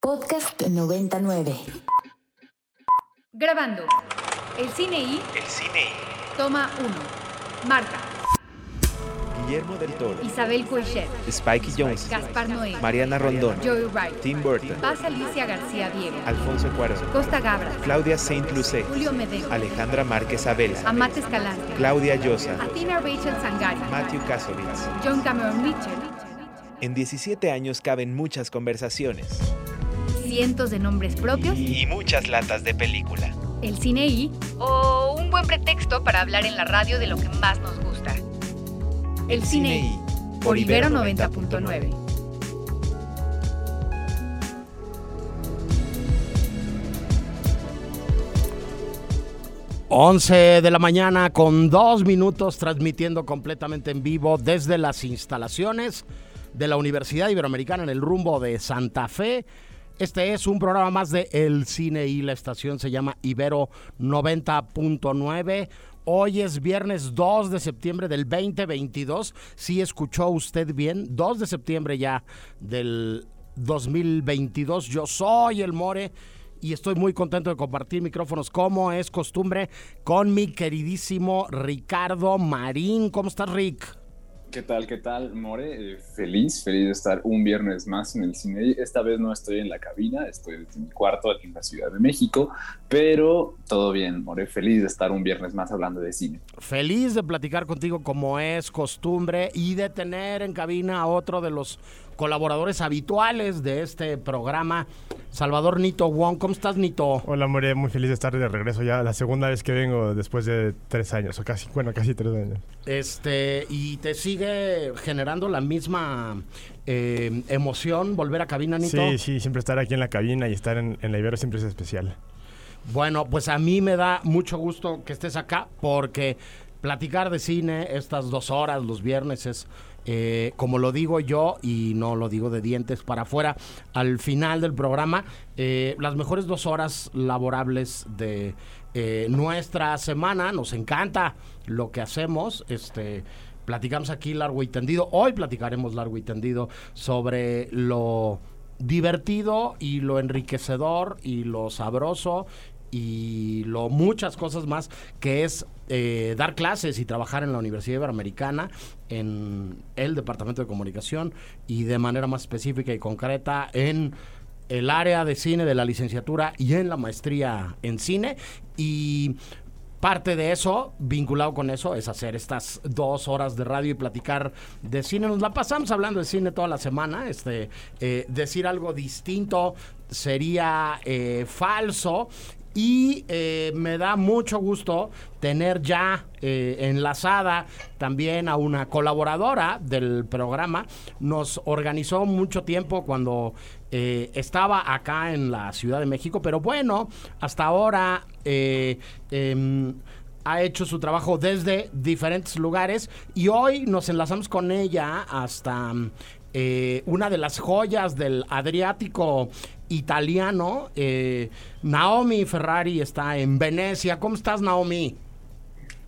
Podcast 99. Grabando. El cine y El cine y toma 1. Marta, Guillermo del Toro, Isabel Coixet, Spikey Jones, Gaspar Noé, Mariana Rondón, Joey Wright, Tim Burton, Paz Alicia García Diego, Alfonso Cuarón, Costa Gabra, Claudia Saint Lucé, Julio Medeo, Alejandra Márquez Abela, Amate Escalante, Claudia Llosa, Athena Rachel Sangari, Matthew Kasovitz. John Cameron Mitchell, En 17 años caben muchas conversaciones cientos de nombres propios, y muchas latas de película. el cine y o un buen pretexto para hablar en la radio de lo que más nos gusta. El cine y por Ibero 90.9. Once de la mañana con dos minutos transmitiendo completamente en vivo desde las instalaciones de la Universidad Iberoamericana en el rumbo de Santa Fe. Este es un programa más de El Cine y la estación se llama Ibero 90.9. Hoy es viernes 2 de septiembre del 2022. Si escuchó usted bien, 2 de septiembre ya del 2022. Yo soy el More y estoy muy contento de compartir micrófonos como es costumbre con mi queridísimo Ricardo Marín. ¿Cómo estás, Rick? ¿Qué tal? ¿Qué tal, More? Eh, feliz, feliz de estar un viernes más en el cine. Esta vez no estoy en la cabina, estoy en mi cuarto aquí en la Ciudad de México, pero todo bien, More. Feliz de estar un viernes más hablando de cine. Feliz de platicar contigo como es costumbre y de tener en cabina a otro de los colaboradores habituales de este programa, Salvador Nito Wong. ¿Cómo estás, Nito? Hola, More, muy feliz de estar de regreso ya, la segunda vez que vengo después de tres años, o casi, bueno, casi tres años. Este, y te sigue generando la misma eh, emoción volver a cabina, Nito. Sí, sí, siempre estar aquí en la cabina y estar en, en la Ibero siempre es especial. Bueno, pues a mí me da mucho gusto que estés acá porque platicar de cine estas dos horas los viernes es, eh, como lo digo yo y no lo digo de dientes para afuera, al final del programa, eh, las mejores dos horas laborables de eh, nuestra semana. Nos encanta lo que hacemos. Este, platicamos aquí largo y tendido. Hoy platicaremos largo y tendido sobre lo divertido y lo enriquecedor y lo sabroso y lo muchas cosas más que es eh, dar clases y trabajar en la Universidad Iberoamericana en el Departamento de Comunicación y de manera más específica y concreta en el área de cine de la licenciatura y en la maestría en cine y Parte de eso, vinculado con eso, es hacer estas dos horas de radio y platicar de cine. Nos la pasamos hablando de cine toda la semana. Este, eh, decir algo distinto sería eh, falso. Y eh, me da mucho gusto tener ya eh, enlazada también a una colaboradora del programa. Nos organizó mucho tiempo cuando eh, estaba acá en la Ciudad de México, pero bueno, hasta ahora eh, em, ha hecho su trabajo desde diferentes lugares y hoy nos enlazamos con ella hasta una de las joyas del Adriático italiano. eh, Naomi Ferrari está en Venecia. ¿Cómo estás, Naomi?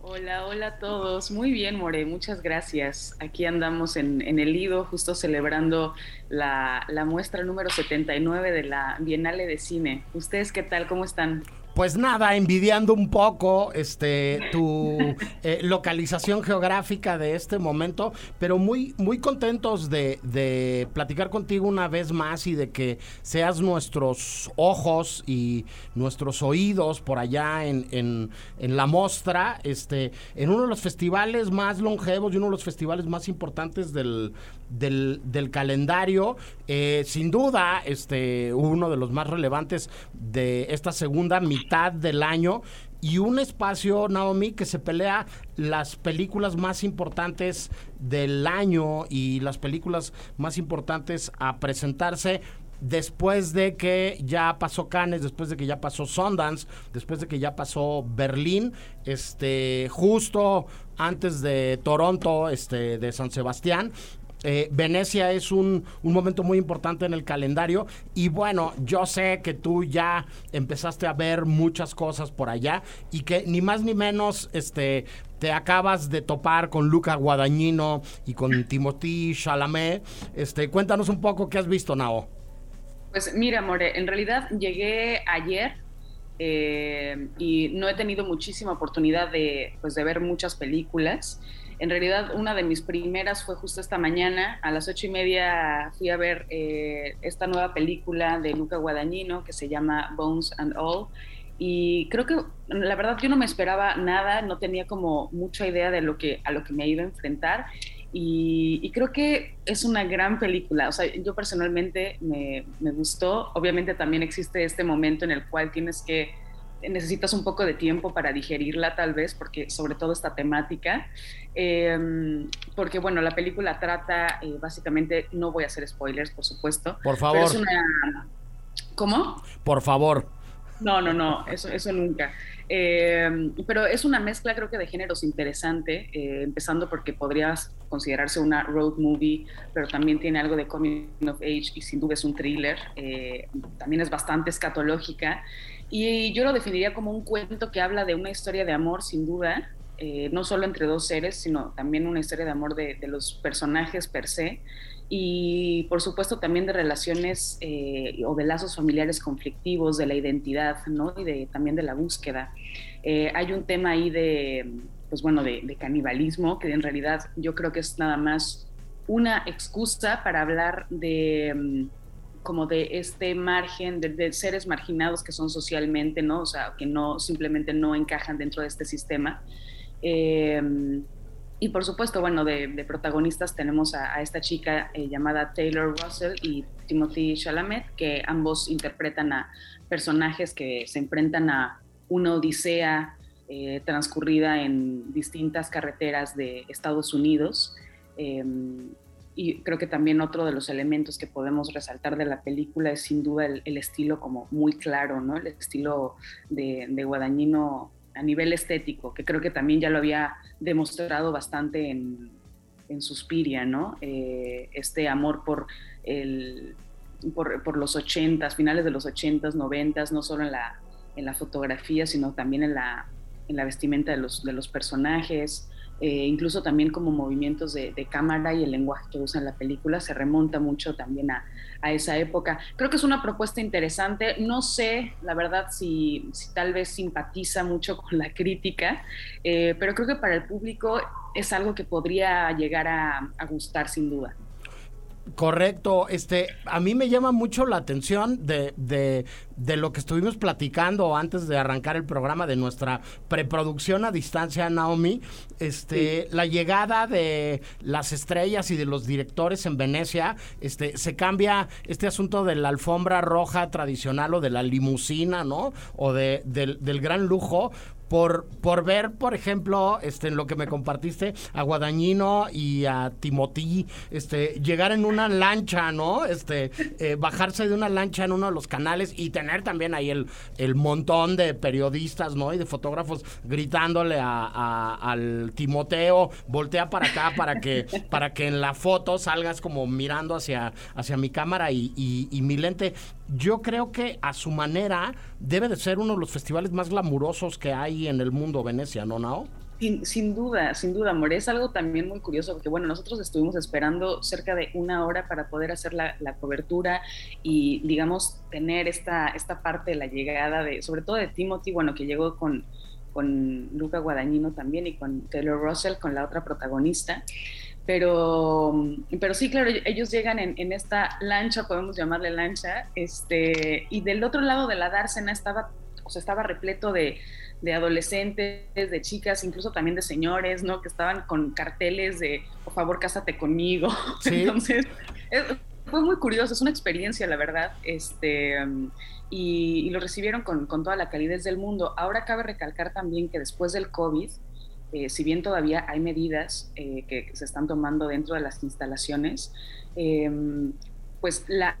Hola, hola a todos. Muy bien, More, muchas gracias. Aquí andamos en, el Lido, justo celebrando la, la muestra número 79 de la Bienale de Cine. ¿Ustedes qué tal? ¿Cómo están? Pues nada, envidiando un poco este tu eh, localización geográfica de este momento, pero muy, muy contentos de, de platicar contigo una vez más y de que seas nuestros ojos y nuestros oídos por allá en, en, en la mostra, este, en uno de los festivales más longevos y uno de los festivales más importantes del, del, calendario. Eh, sin duda, este, uno de los más relevantes de esta segunda mitad del año y un espacio, Naomi, que se pelea las películas más importantes del año y las películas más importantes a presentarse después de que ya pasó Cannes, después de que ya pasó Sundance, después de que ya pasó Berlín, este, justo antes de Toronto, este, de San Sebastián. Eh, Venecia es un, un, momento muy importante en el calendario y bueno, yo sé que tú ya empezaste a ver muchas cosas por allá y que ni más ni menos este, te acabas de topar con Luca Guadagnino y con Timothy Chalamet. Este, cuéntanos un poco qué has visto, Nao. Pues mira, More, en realidad llegué ayer eh, y no he tenido muchísima oportunidad de, pues, de ver muchas películas. En realidad, una de mis primeras fue justo esta mañana. A las ocho y media fui a ver eh, esta nueva película de Luca Guadagnino que se llama Bones and All. Y creo que, la verdad, yo no me esperaba nada, no tenía como mucha idea de lo que, a lo que me iba a enfrentar. Y, creo que es una gran película. O sea, yo personalmente me, me, gustó. Obviamente también existe este momento en el cual tienes que, necesitas un poco de tiempo para digerirla tal vez, porque sobre todo esta temática. Em, porque bueno, la película trata eh, básicamente, no voy a hacer spoilers, por supuesto. Por favor. ¿Cómo? Por favor. No, no, no, eso, eso nunca. Eh, pero es una mezcla creo que de géneros interesante, eh, empezando porque podría considerarse una road movie, pero también tiene algo de coming of age y sin duda es un thriller, eh, también es bastante escatológica y yo lo definiría como un cuento que habla de una historia de amor sin duda, no solo entre dos seres, sino también una historia de amor de, de los personajes per se y por supuesto también de relaciones eh, o de lazos familiares conflictivos, de la identidad, ¿no? Y de, también de la búsqueda. Eh, hay un tema ahí de, pues bueno, de, canibalismo, que en realidad yo creo que es nada más una excusa para hablar de mm, como de este margen de, seres marginados que son socialmente, ¿no? O sea, que no simplemente no encajan dentro de este sistema. Eh, y por supuesto, bueno, de, protagonistas tenemos a, esta chica eh, llamada Taylor Russell y Timothy Chalamet, que ambos interpretan a personajes que se enfrentan a una odisea eh, transcurrida en distintas carreteras de Estados Unidos. Em, y creo que también otro de los elementos que podemos resaltar de la película es sin duda el, estilo como muy claro, ¿no? El estilo de, de Guadañino a nivel estético, que creo que también ya lo había demostrado bastante en, en Suspiria, ¿no? Eh, este amor por, el, por, los ochentas, finales de los ochentas, noventas, no solo en la, en la fotografía, sino también en la, en la vestimenta de los, de los personajes, eh, incluso también como movimientos de, cámara y el lenguaje que usa en la película se remonta mucho también a, esa época. Creo que es una propuesta interesante. No sé, la verdad, si, si tal vez simpatiza mucho con la crítica, eh, pero creo que para el público es algo que podría llegar a gustar sin duda. Correcto, este, a mí me llama mucho la atención de, de, de, lo que estuvimos platicando antes de arrancar el programa de nuestra preproducción a distancia, Naomi, este, la llegada de las estrellas y de los directores en Venecia, este, se cambia este asunto de la alfombra roja tradicional o de la limusina, ¿no? O de, del, del gran lujo por, por ver, por ejemplo, este, en lo que me compartiste, a Guadañino y a Timotí, este, llegar en una lancha, ¿no? Este, eh, bajarse de una lancha en uno de los canales y tener también ahí el, el montón de periodistas, ¿no? Y de fotógrafos gritándole a, al Timoteo, voltea para acá para que, para que en la foto salgas como mirando hacia, hacia mi cámara y, y mi lente yo creo que a su manera debe de ser uno de los festivales más glamurosos que hay en el mundo Venecia, ¿no, Nao? Sin, duda, sin duda, amor. Es algo también muy curioso porque, bueno, nosotros estuvimos esperando cerca de una hora para poder hacer la, cobertura y, digamos, tener esta, esta parte de la llegada de, sobre todo de Timothy, bueno, que llegó con, con Luca Guadagnino también y con Taylor Russell, con la otra protagonista. Pero, pero sí, claro, ellos llegan en, esta lancha, podemos llamarle lancha, este, y del otro lado de la dársena estaba, o sea, estaba repleto de, de adolescentes, de chicas, incluso también de señores, ¿no? Que estaban con carteles de, por favor, cásate conmigo. Entonces, fue muy curioso, es una experiencia, la verdad, este, y, lo recibieron con, con, toda la calidez del mundo. Ahora cabe recalcar también que después del COVID, eh, si bien todavía hay medidas eh, que se están tomando dentro de las instalaciones, em, pues la,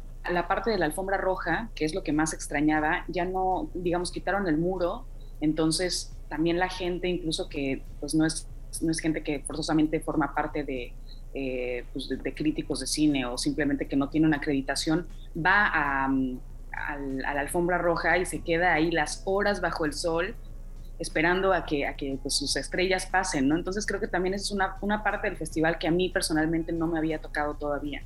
parte de la alfombra roja, que es lo que más extrañaba, ya no, digamos, quitaron el muro, entonces también la gente, incluso que pues no es, no es gente que forzosamente forma parte de, eh, pues de, críticos de cine o simplemente que no tiene una acreditación, va a, a la alfombra roja y se queda ahí las horas bajo el sol esperando a que, a que pues, sus estrellas pasen, ¿no? Entonces creo que también es una, una parte del festival que a mí personalmente no me había tocado todavía.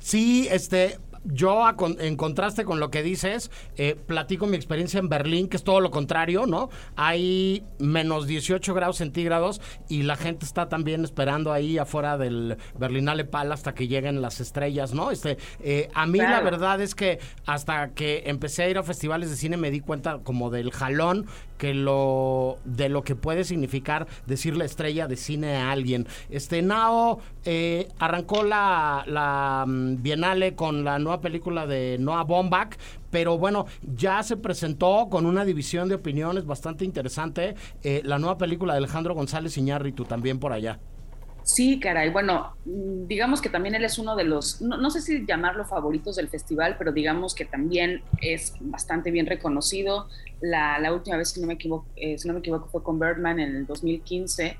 Sí, este, yo, en contraste con lo que dices, eh, platico mi experiencia en Berlín, que es todo lo contrario, ¿no? Hay menos 18 grados centígrados y la gente está también esperando ahí afuera del Berlinale Pal hasta que lleguen las estrellas, ¿no? Este, eh, a mí la verdad es que hasta que empecé a ir a festivales de cine me di cuenta como del jalón que lo de lo que puede significar decirle estrella de cine a alguien. Este Nao eh, arrancó la, la mm, Bienale con la nueva película de Noah Baumbach, pero bueno, ya se presentó con una división de opiniones bastante interesante eh, la nueva película de Alejandro González Iñárritu también por allá. Sí, caray. Bueno, digamos que también él es uno de los, no, sé si llamarlo favoritos del festival, pero digamos que también es bastante bien reconocido. La, última vez, si no, me equivoco, eh, si no me equivoco, fue con Birdman en el 2015.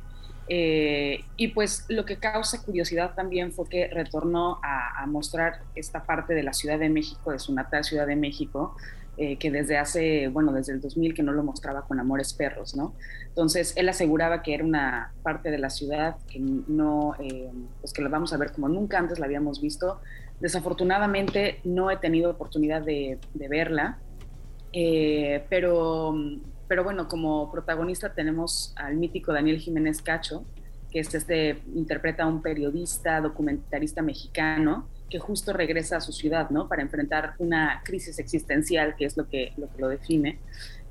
Eh, y pues lo que causa curiosidad también fue que retornó a, mostrar esta parte de la Ciudad de México, de su natal Ciudad de México, eh, que desde hace, bueno, desde el 2000 que no lo mostraba con Amores Perros, ¿no? Entonces él aseguraba que era una parte de la ciudad que no, eh, pues que la vamos a ver como nunca antes la habíamos visto. Desafortunadamente no he tenido oportunidad de, de verla, pero pero bueno, como protagonista tenemos al mítico Daniel Jiménez Cacho, que es este, interpreta a un periodista, documentarista mexicano, que justo regresa a su ciudad, ¿no? Para enfrentar una crisis existencial, que es lo que lo, que define.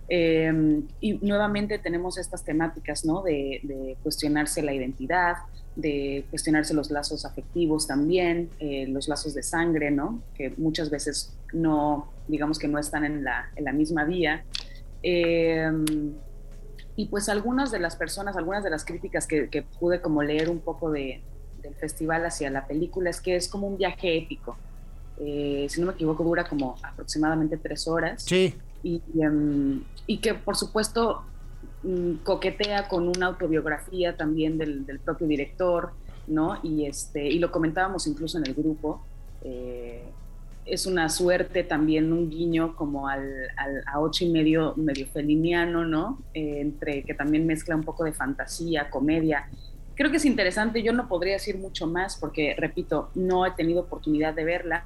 Em, y nuevamente tenemos estas temáticas, ¿no? De, cuestionarse la identidad, de cuestionarse los lazos afectivos también, eh, los lazos de sangre, ¿no? Que muchas veces no, digamos que no están en la, misma vía. Em, y pues algunas de las personas, algunas de las críticas que, pude como leer un poco de, del festival hacia la película es que es como un viaje épico. Eh, si no me equivoco, dura como aproximadamente tres horas. Sí. Y, em, y que por supuesto mm, coquetea con una autobiografía también del, del, propio director, ¿no? Y, este, y lo comentábamos incluso en el grupo. Eh, es una suerte también un guiño como al, a ocho y medio medio feliniano, ¿no? Eh, entre que también mezcla un poco de fantasía, comedia. Creo que es interesante, yo no podría decir mucho más porque, repito, no he tenido oportunidad de verla,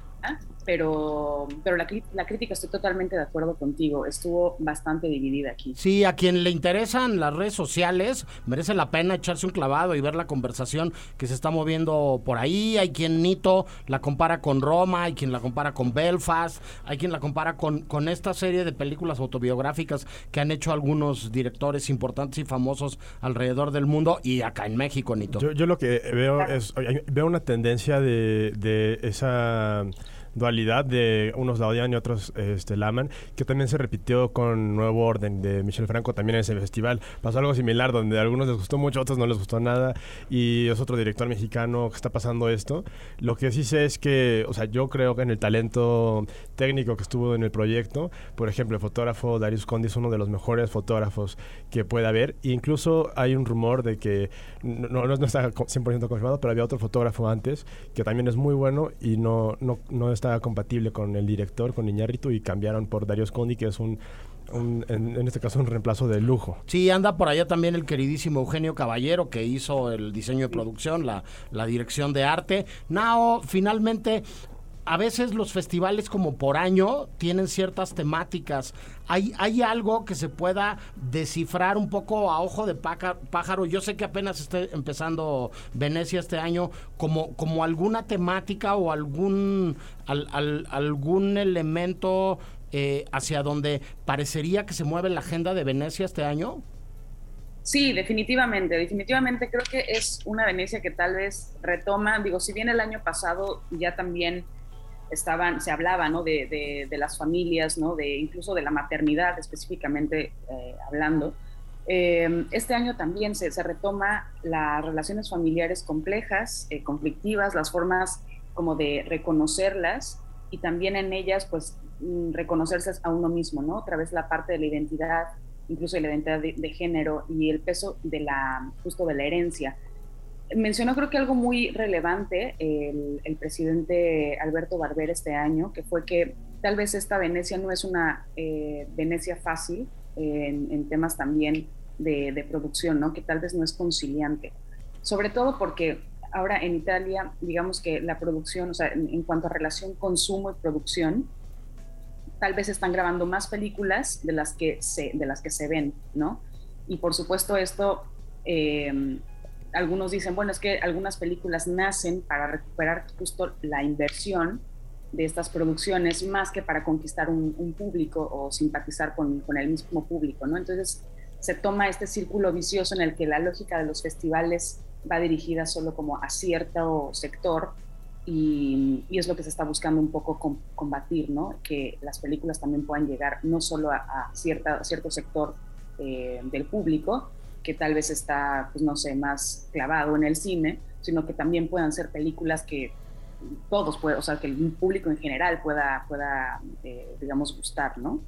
pero, pero la, la, crítica estoy totalmente de acuerdo contigo, estuvo bastante dividida aquí. Sí, a quien le interesan las redes sociales, merece la pena echarse un clavado y ver la conversación que se está moviendo por ahí. Hay quien Nito la compara con Roma, hay quien la compara con Belfast, hay quien la compara con, con esta serie de películas autobiográficas que han hecho algunos directores importantes y famosos alrededor del mundo y acá en México, Nito. Yo, yo lo que veo es, veo una tendencia de, de esa dualidad de unos la odian y otros este, la aman, que también se repitió con Nuevo Orden de Michel Franco también en ese festival. Pasó algo similar donde a algunos les gustó mucho, a otros no les gustó nada y es otro director mexicano que está pasando esto. Lo que sí sé es que, o sea, yo creo que en el talento técnico que estuvo en el proyecto, por ejemplo, el fotógrafo Darius Condi es uno de los mejores fotógrafos que puede haber. E incluso hay un rumor de que no, no, no está 100% confirmado, pero había otro fotógrafo antes que también es muy bueno y no, no, no estaba compatible con el director, con Iñárritu, y cambiaron por Dario Scondi, que es un, en, este caso un reemplazo de lujo. Sí, anda por allá también el queridísimo Eugenio Caballero, que hizo el diseño de producción, la, la dirección de arte. Nao, finalmente, a veces los festivales como por año tienen ciertas temáticas. ¿Hay, ¿Hay algo que se pueda descifrar un poco a ojo de pájaro? Yo sé que apenas esté empezando Venecia este año, como, como alguna temática o algún, algún elemento eh, hacia donde parecería que se mueve la agenda de Venecia este año. Sí, definitivamente, definitivamente creo que es una Venecia que tal vez retoma, digo, si bien el año pasado ya también se hablaba de, las familias, incluso de la maternidad específicamente eh, hablando. Eh, este año también se, se, retoma las relaciones familiares complejas, eh, conflictivas, las formas como de reconocerlas y también en ellas pues mm, reconocerse a uno mismo, ¿no? Otra vez la parte de la identidad, incluso de la identidad de, de género y el peso de la, justo de la herencia mencionó creo que algo muy relevante el, presidente Alberto Barber este año, que fue que tal vez esta Venecia no es una eh, Venecia fácil en, temas también de, producción, ¿no? que tal vez no es conciliante. Sobre todo porque ahora en Italia, digamos que la producción, o sea, en, cuanto a relación consumo y producción, tal vez están grabando más películas de las que se, de las que se ven, ¿no? Y por supuesto esto, eh, algunos dicen, bueno, es que algunas películas nacen para recuperar justo la inversión de estas producciones más que para conquistar un, público o simpatizar con, con, el mismo público, ¿no? Entonces se toma este círculo vicioso en el que la lógica de los festivales va dirigida solo como a cierto sector y, es lo que se está buscando un poco combatir, ¿no? Que las películas también puedan llegar no solo a, cierta, cierto sector eh, del público, que tal vez está, pues no sé, más clavado en el cine, sino que también puedan ser películas que todos puedan, o sea, que el público en general pueda, pueda eh, digamos, gustar, ¿no?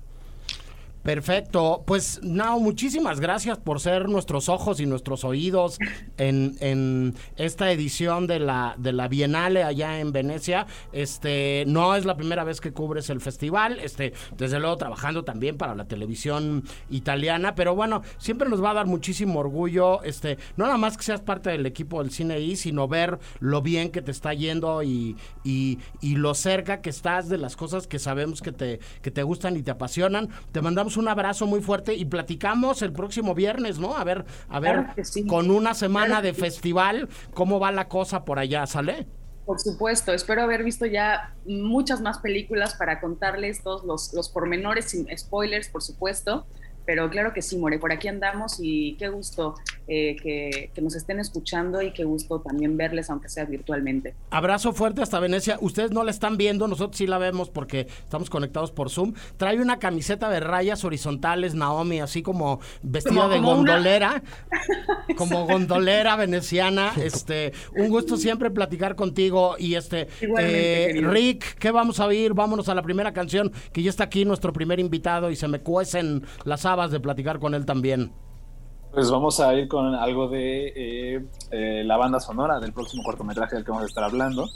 Perfecto. Pues, Nao, muchísimas gracias por ser nuestros ojos y nuestros oídos en, en, esta edición de la, de la Bienale allá en Venecia. Este, no es la primera vez que cubres el festival, este, desde luego trabajando también para la televisión italiana, pero bueno, siempre nos va a dar muchísimo orgullo, este, no nada más que seas parte del equipo del cine y, sino ver lo bien que te está yendo y, y, y lo cerca que estás de las cosas que sabemos que te, que te gustan y te apasionan. Te mandamos un abrazo muy fuerte y platicamos el próximo viernes, ¿no? A ver, a ver, con una semana de festival, ¿cómo va la cosa por allá? ¿Sale? Por supuesto, espero haber visto ya muchas más películas para contarles todos los, los pormenores sin spoilers, por supuesto. Pero claro que sí, More, por aquí andamos y qué gusto eh, que, nos estén escuchando y qué gusto también verles, aunque sea virtualmente. Abrazo fuerte hasta Venecia. Ustedes no la están viendo, nosotros sí la vemos porque estamos conectados por Zoom. Trae una camiseta de rayas horizontales, Naomi, así como vestida de gondolera, como gondolera veneciana. Este, un gusto siempre platicar contigo y este, eh, Rick, ¿qué vamos a oír? Vámonos a la primera canción que ya está aquí nuestro primer invitado y se me cuecen las de platicar con él también. Pues vamos a ir con algo de eh, eh, la banda sonora del próximo cortometraje del que vamos a estar hablando.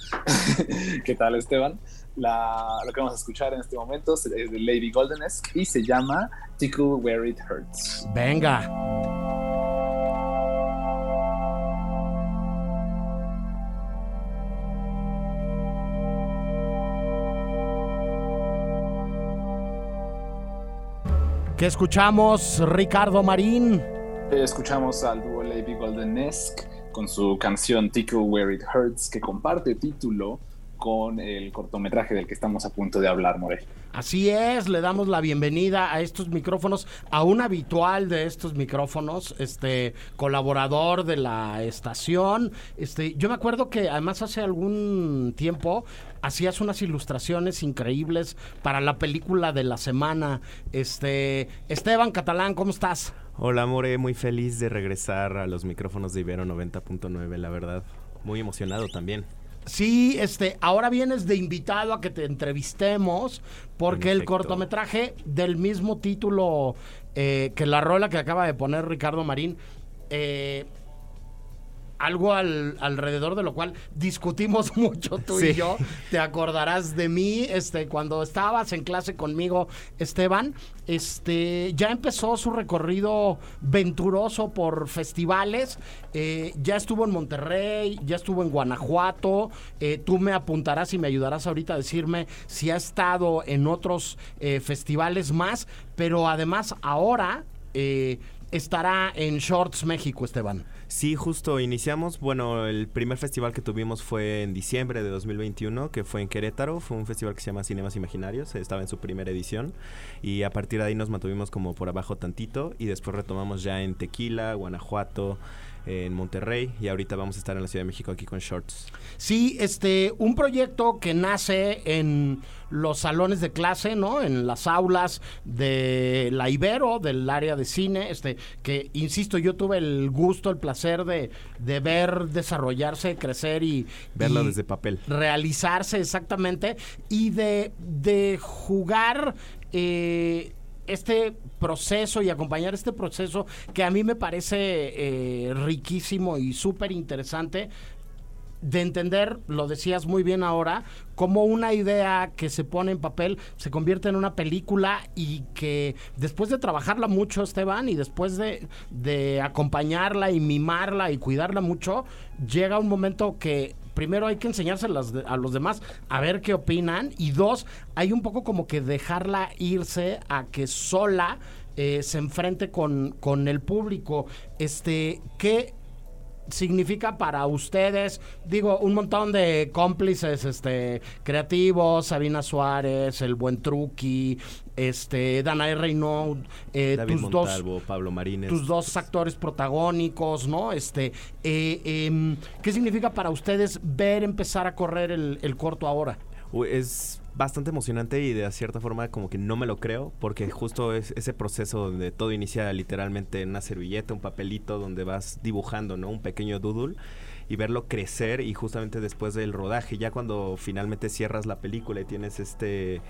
¿Qué tal, Esteban? lo que vamos a escuchar en este momento es de Lady Goldenesque y se llama Tickle Where It Hurts. Venga. ¿Qué escuchamos, Ricardo Marín? Escuchamos al dúo Lady Goldenesque con su canción Tickle Where It Hurts, que comparte título con el cortometraje del que estamos a punto de hablar, More. Así es, le damos la bienvenida a estos micrófonos, a un habitual de estos micrófonos, este colaborador de la estación. Este, yo me acuerdo que además hace algún tiempo hacías unas ilustraciones increíbles para la película de la semana. Este, Esteban Catalán, ¿cómo estás? Hola, More, muy feliz de regresar a los micrófonos de Ibero 90.9, la verdad. Muy emocionado también. Sí, este, ahora vienes de invitado a que te entrevistemos porque el cortometraje del mismo título eh, que la rola que acaba de poner Ricardo Marín eh, algo alrededor de lo cual discutimos mucho tú y yo. Te acordarás de mí, este, cuando estabas en clase conmigo, Esteban, este, ya empezó su recorrido venturoso por festivales. Eh, ya estuvo en Monterrey, ya estuvo en Guanajuato. Eh, tú me apuntarás y me ayudarás ahorita a decirme si ha estado en otros eh, festivales más. Pero además ahora estará en Shorts México, Esteban. Sí, justo iniciamos, bueno, el primer festival que tuvimos fue en diciembre de 2021, que fue en Querétaro, fue un festival que se llama Cinemas Imaginarios, estaba en su primera edición. Y a partir de ahí nos mantuvimos como por abajo tantito y después retomamos ya en Tequila, Guanajuato, en Monterrey y ahorita vamos a estar en la Ciudad de México aquí con Shorts. Sí, este, un proyecto que nace en los salones de clase, ¿no? En las aulas de la Ibero, del área de cine, este, que insisto, yo tuve el gusto, el placer de, de ver desarrollarse, crecer y verlo desde papel. Realizarse exactamente y de, de jugar eh, este proceso y acompañar este proceso que a mí me parece eh, riquísimo y súper interesante de entender, lo decías muy bien ahora, cómo una idea que se pone en papel se convierte en una película y que después de trabajarla mucho, Esteban, y después de, de acompañarla y mimarla y cuidarla mucho, llega un momento que primero hay que enseñárselas a los demás a ver qué opinan y dos, hay un poco como que dejarla irse a que sola eh, se enfrente con, con el público. Este, ¿qué significa para ustedes? Digo, un montón de cómplices este, creativos, Sabina Suárez, el buen Truqui, este, Danae Reynaud, eh, David tus dos Montalvo, Pablo Marínez. tus dos actores protagónicos, ¿no? Este, eh, em, ¿qué significa para ustedes ver empezar a correr el, el corto ahora? Es bastante emocionante y de cierta forma como que no me lo creo porque justo es ese proceso donde todo inicia literalmente en una servilleta, un papelito donde vas dibujando, ¿no? Un pequeño doodle y verlo crecer y justamente después del rodaje, ya cuando finalmente cierras la película y tienes este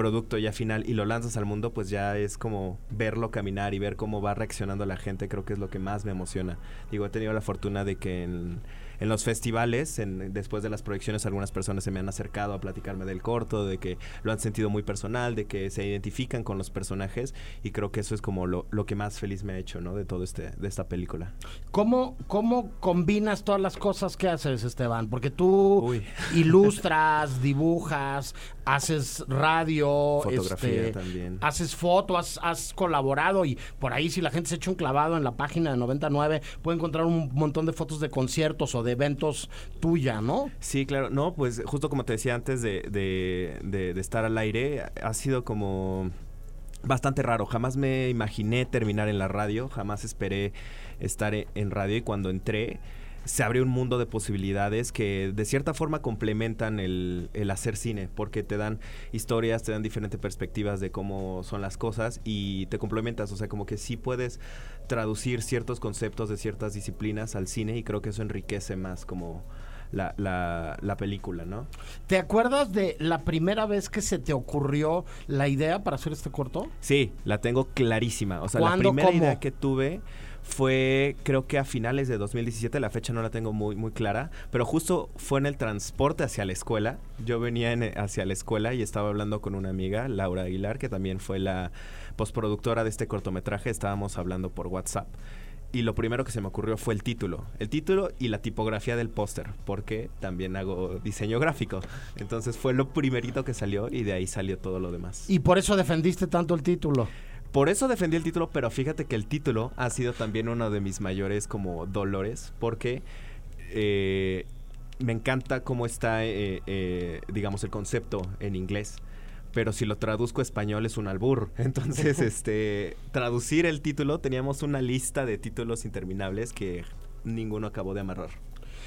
producto ya final y lo lanzas al mundo, pues ya es como verlo caminar y ver cómo va reaccionando la gente, creo que es lo que más me emociona. Digo, he tenido la fortuna de que en, en los festivales, en- después de las proyecciones, algunas personas se me han acercado a platicarme del corto, de que lo han sentido muy personal, de que se identifican con los personajes y creo que eso es como lo, lo que más feliz me ha hecho, ¿no? De todo este, de esta película. ¿Cómo, ¿Cómo combinas todas las cosas que haces, Esteban? Porque tú Uy. ilustras, dibujas, haces radio, Fotografía este, también. haces foto, has, has colaborado y por ahí si la gente se echa un clavado en la página de 99 puede encontrar un montón de fotos de conciertos o de eventos tuya, ¿no? Sí, claro. No, pues justo como te decía antes de, de- de- de estar al aire, ha sido como bastante raro. Jamás me imaginé terminar en la radio, jamás esperé estar en radio y cuando entré se abrió un mundo de posibilidades que de cierta forma complementan el, el hacer cine, porque te dan historias, te dan diferentes perspectivas de cómo son las cosas y te complementas, o sea, como que sí puedes traducir ciertos conceptos de ciertas disciplinas al cine y creo que eso enriquece más como la, la, la película, ¿no? ¿Te acuerdas de la primera vez que se te ocurrió la idea para hacer este corto? Sí, la tengo clarísima. O sea, la primera ¿Cómo? idea que tuve fue, creo que a finales de 2017, la fecha no la tengo muy, muy clara, pero justo fue en el transporte hacia la escuela. Yo venía en- hacia la escuela y estaba hablando con una amiga, Laura Aguilar, que también fue la postproductora de este cortometraje. Estábamos hablando por WhatsApp. Y lo primero que se me ocurrió fue el título. El título y la tipografía del póster, porque también hago diseño gráfico. Entonces fue lo primerito que salió y de ahí salió todo lo demás. Y por eso defendiste tanto el título. Por eso defendí el título, pero fíjate que el título ha sido también uno de mis mayores como dolores, porque eh, me encanta cómo está, eh, eh, digamos, el concepto en inglés. Pero si lo traduzco a español es un albur. Entonces, este, traducir el título, teníamos una lista de títulos interminables que ninguno acabó de amarrar.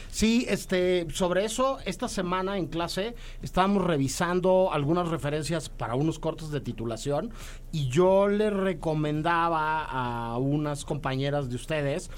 Sí, este, sobre eso, esta semana en clase estábamos revisando algunas referencias para unos cortos de titulación y yo le recomendaba a unas compañeras de ustedes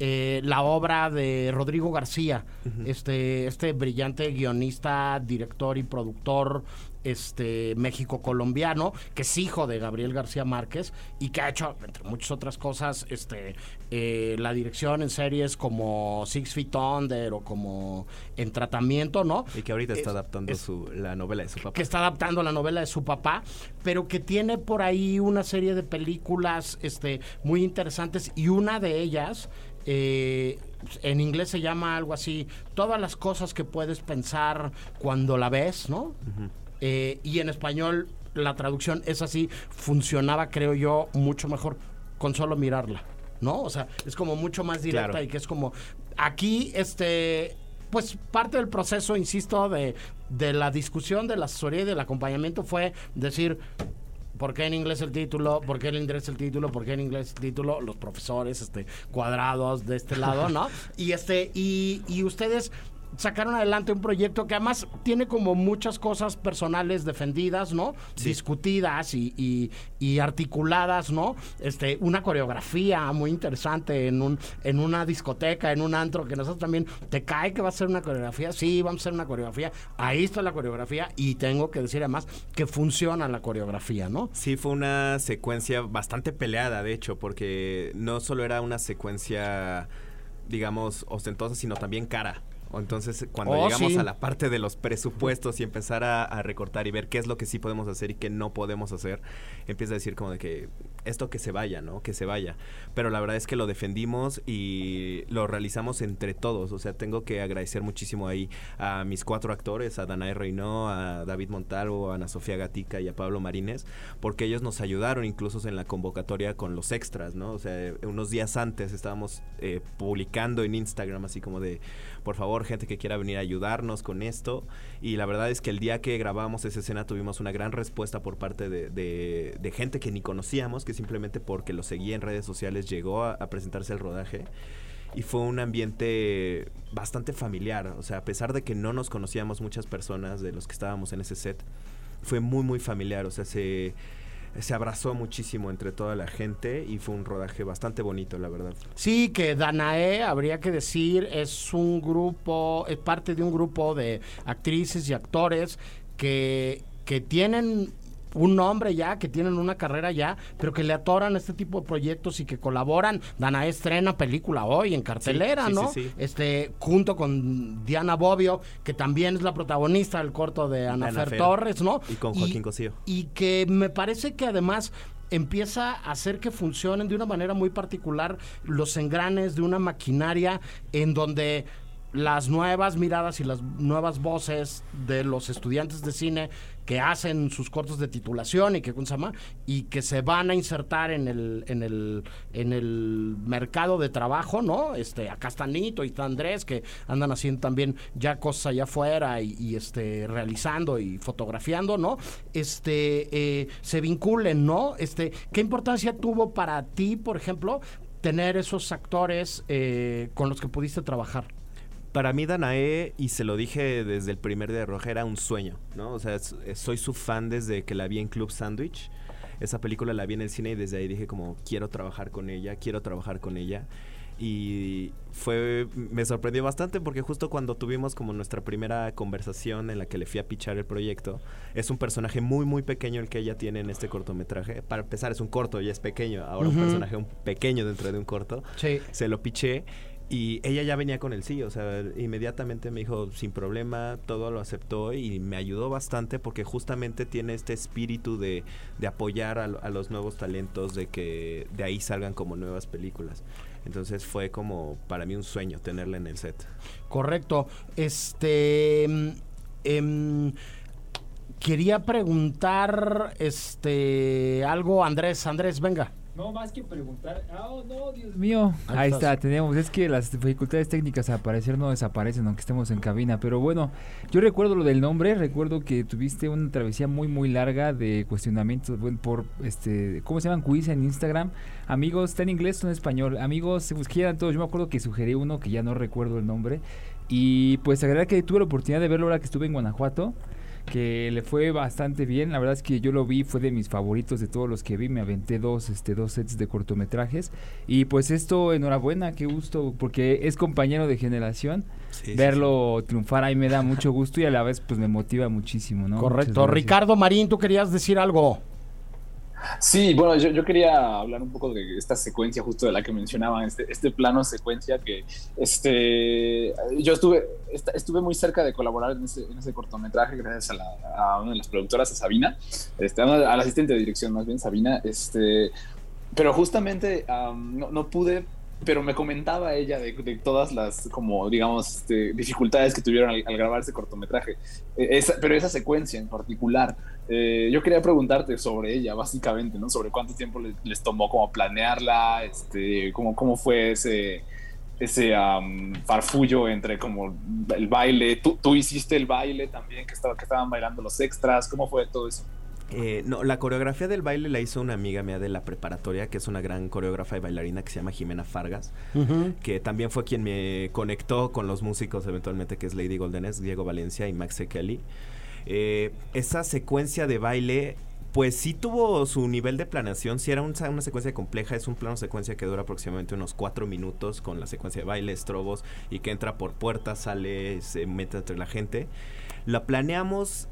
eh, la obra de Rodrigo García, este, este brillante guionista, director y productor este México colombiano, que es hijo de Gabriel García Márquez y que ha hecho, entre muchas otras cosas, este eh, la dirección en series como Six Feet Under o como En Tratamiento, ¿no? Y que ahorita está Es- adaptando es- su, la novela de su papá. que está adaptando la novela de su papá, pero que tiene por ahí una serie de películas este, muy interesantes y una de ellas, eh, en inglés se llama algo así, todas las cosas que puedes pensar cuando la ves, ¿no? Eh, y en español la traducción es así, funcionaba creo yo mucho mejor con solo mirarla, ¿no? O sea, es como mucho más directa Claro. y que es como, aquí este pues parte del proceso, insisto, de, de la discusión, de la asesoría y del acompañamiento fue decir, ¿por qué en inglés el título? ¿Por qué en inglés el título? ¿Por qué en inglés el título? Los profesores, este, cuadrados de este lado, ¿no? Y este, y, y ustedes sacaron adelante un proyecto que además tiene como muchas cosas personales defendidas, ¿no? Discutidas y, y- y articuladas, ¿no? Este, una coreografía muy interesante en un, en una discoteca, en un antro, que nosotros también, ¿te cae que va a ser una coreografía? Sí, vamos a hacer una coreografía. Ahí está la coreografía y tengo que decir además que funciona la coreografía, ¿no? Sí, fue una secuencia bastante peleada, de hecho, porque no solo era una secuencia, digamos, ostentosa, sino también cara. Entonces, cuando Oh, llegamos sí. a la parte de los presupuestos y empezar a, a recortar y ver qué es lo que sí podemos hacer y qué no podemos hacer, empieza a decir como de que esto que se vaya, ¿no? Que se vaya. Pero la verdad es que lo defendimos y lo realizamos entre todos. O sea, tengo que agradecer muchísimo ahí a mis cuatro actores, a Danae Reynó, a David Montalvo, a Ana Sofía Gatica y a Pablo Marínez, porque ellos nos ayudaron incluso en la convocatoria con los extras, ¿no? O sea, unos días antes estábamos eh, publicando en Instagram así como de, por favor, gente que quiera venir a ayudarnos con esto. Y la verdad es que el día que grabamos esa escena tuvimos una gran respuesta por parte de, de- de gente que ni conocíamos, que simplemente porque lo seguía en redes sociales llegó a, presentarse el rodaje. Y fue un ambiente bastante familiar. O sea, a pesar de que no nos conocíamos muchas personas de los que estábamos en ese set, fue muy, muy familiar. O sea, se, se abrazó muchísimo entre toda la gente y fue un rodaje bastante bonito, la verdad. Sí, que Danae, habría que decir, es un grupo, es parte de un grupo de actrices y actores que, que tienen un nombre ya, que tienen una carrera ya, pero que le atoran este tipo de proyectos y que colaboran. Danae estrena película hoy en cartelera, Sí, sí, ¿no? sí, sí. Este, junto con Diana Bobbio, que también es la protagonista del corto de Ana, Ana Fer Fer. Torres, ¿no? Y con Joaquín Cosío. y que me parece que además empieza a hacer que funcionen de una manera muy particular los engranes de una maquinaria en donde las nuevas miradas y las nuevas voces de los estudiantes de cine que hacen sus cortos de titulación y que y que se van a insertar en el en el en el mercado de trabajo, ¿no? Este acá está Nito y está Andrés que andan haciendo también ya cosas allá afuera y, y, este realizando y fotografiando, ¿no? Este eh, se vinculen, ¿no? Este ¿qué importancia tuvo para ti, por ejemplo, tener esos actores eh, con los que pudiste trabajar? Para mí Danae, y se lo dije desde el primer día de Roja, era un sueño, ¿no? O sea, s- eh, soy su fan desde que la vi en Club Sandwich. Esa película la vi en el cine y desde ahí dije como, quiero trabajar con ella, quiero trabajar con ella. Y fue, me sorprendió bastante porque justo cuando tuvimos como nuestra primera conversación en la que le fui a pichar el proyecto, es un personaje muy, muy pequeño el que ella tiene en este cortometraje. Para empezar, es un corto y es pequeño. Ahora Ujú. un personaje un pequeño dentro de un corto. Sí. Se lo piché y ella ya venía con el sí, o sea, inmediatamente me dijo sin problema, todo lo aceptó y me ayudó bastante porque justamente tiene este espíritu de, de apoyar a, a los nuevos talentos, de que de ahí salgan como nuevas películas. Entonces fue como para mí un sueño tenerla en el set. Correcto. Este. mm, em, quería preguntar este algo, Andrés. Andrés, venga. No, más que preguntar. Ah, oh, no, Dios mío. Ahí está, tenemos. Es que las dificultades técnicas al parecer no desaparecen aunque estemos en cabina. Pero bueno, yo recuerdo lo del nombre. Recuerdo que tuviste una travesía muy, muy larga de cuestionamientos bueno, por, este, ¿cómo se llaman? Quiz en Instagram. Amigos, está en inglés o en español. Amigos, se quieran todos. Yo me acuerdo que sugerí uno que ya no recuerdo el nombre. Y pues agregar que tuve la oportunidad de verlo ahora que estuve en Guanajuato que le fue bastante bien. La verdad es que yo lo vi, fue de mis favoritos de todos los que vi. Me aventé dos, este, dos sets de cortometrajes. Y pues esto, enhorabuena, qué gusto, porque es compañero de generación. Sí, sí, Verlo triunfar ahí me da mucho gusto y a la vez pues me motiva muchísimo, ¿no? Correcto. Ricardo Marín, tú querías decir algo. Sí, bueno, yo, yo quería hablar un poco de esta secuencia justo de la que mencionaban, este, este plano secuencia que este, yo estuve, est- estuve muy cerca de colaborar en ese, en ese cortometraje gracias a, la- una de las productoras, a Sabina, este, a al asistente de dirección más bien, Sabina, este, pero justamente am, no, no pude, pero me comentaba ella de, todas las, como digamos, este, dificultades que tuvieron al, grabar ese cortometraje, esa- pero esa secuencia en particular. Eh, yo quería preguntarte sobre ella, básicamente, ¿no? Sobre cuánto tiempo les, tomó como planearla, este, cómo, cómo fue ese, ese am, farfullo entre como el baile. ¿Tú, tú hiciste el baile también, que, estaba, que estaban bailando los extras. ¿Cómo fue todo eso? Eh, no, la coreografía del baile la hizo una amiga mía de la preparatoria, que es una gran coreógrafa y bailarina que se llama Jimena Fargas, que también fue quien me conectó con los músicos eventualmente, que es Lady Goldenes, Diego Valencia y Max Kelly. Eh, esa secuencia de baile, pues sí tuvo su nivel de planeación, sí era un- una secuencia compleja, es un plano secuencia que dura aproximadamente unos cuatro minutos con la secuencia de baile, estrobos y que entra por puertas, sale, se mete entre la gente. La planeamos,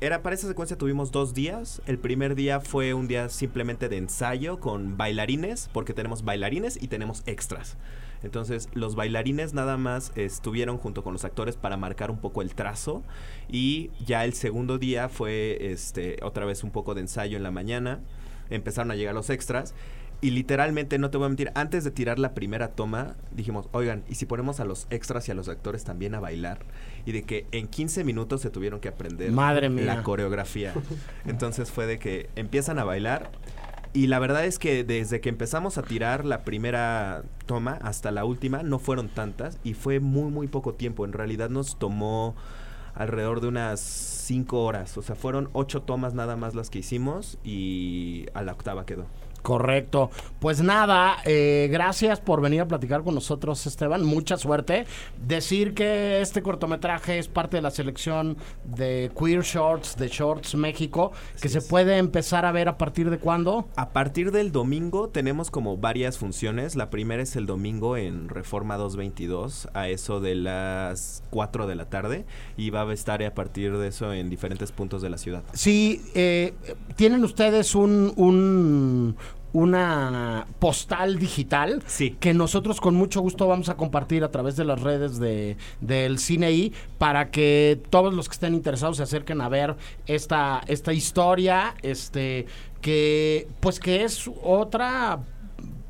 era para esa secuencia tuvimos dos días. El primer día fue un día simplemente de ensayo con bailarines, porque tenemos bailarines y tenemos extras. Entonces los bailarines nada más estuvieron junto con los actores para marcar un poco el trazo y ya el segundo día fue este otra vez un poco de ensayo en la mañana. Empezaron a llegar los extras y literalmente, no te voy a mentir, antes de tirar la primera toma, dijimos, oigan, ¿y si ponemos a los extras y a los actores también a bailar? Y de que en 15 minutos se tuvieron que aprender Madre mía. la coreografía. Entonces fue de que empiezan a bailar. Y la verdad es que desde que empezamos a tirar la primera toma hasta la última, no fueron tantas y fue muy, muy poco tiempo. En realidad nos tomó alrededor de unas 5 horas. O sea, fueron 8 tomas nada más las que hicimos y a la octava quedó. Correcto. Pues nada, eh, gracias por venir a platicar con nosotros, Esteban. Mucha suerte. Decir que este cortometraje es parte de la selección de Queer Shorts, de Shorts México, que se puede empezar a ver a partir de cuándo. A partir del domingo tenemos como varias funciones. La primera es el domingo en Reforma 222 a eso de las 4 de la tarde y va a estar a partir de eso en diferentes puntos de la ciudad. Sí, eh, tienen ustedes un, un una postal digital Sí. que nosotros con mucho gusto vamos a compartir a través de las redes de, del Cine I para que todos los que estén interesados se acerquen a ver esta, esta historia, este, que pues que es otra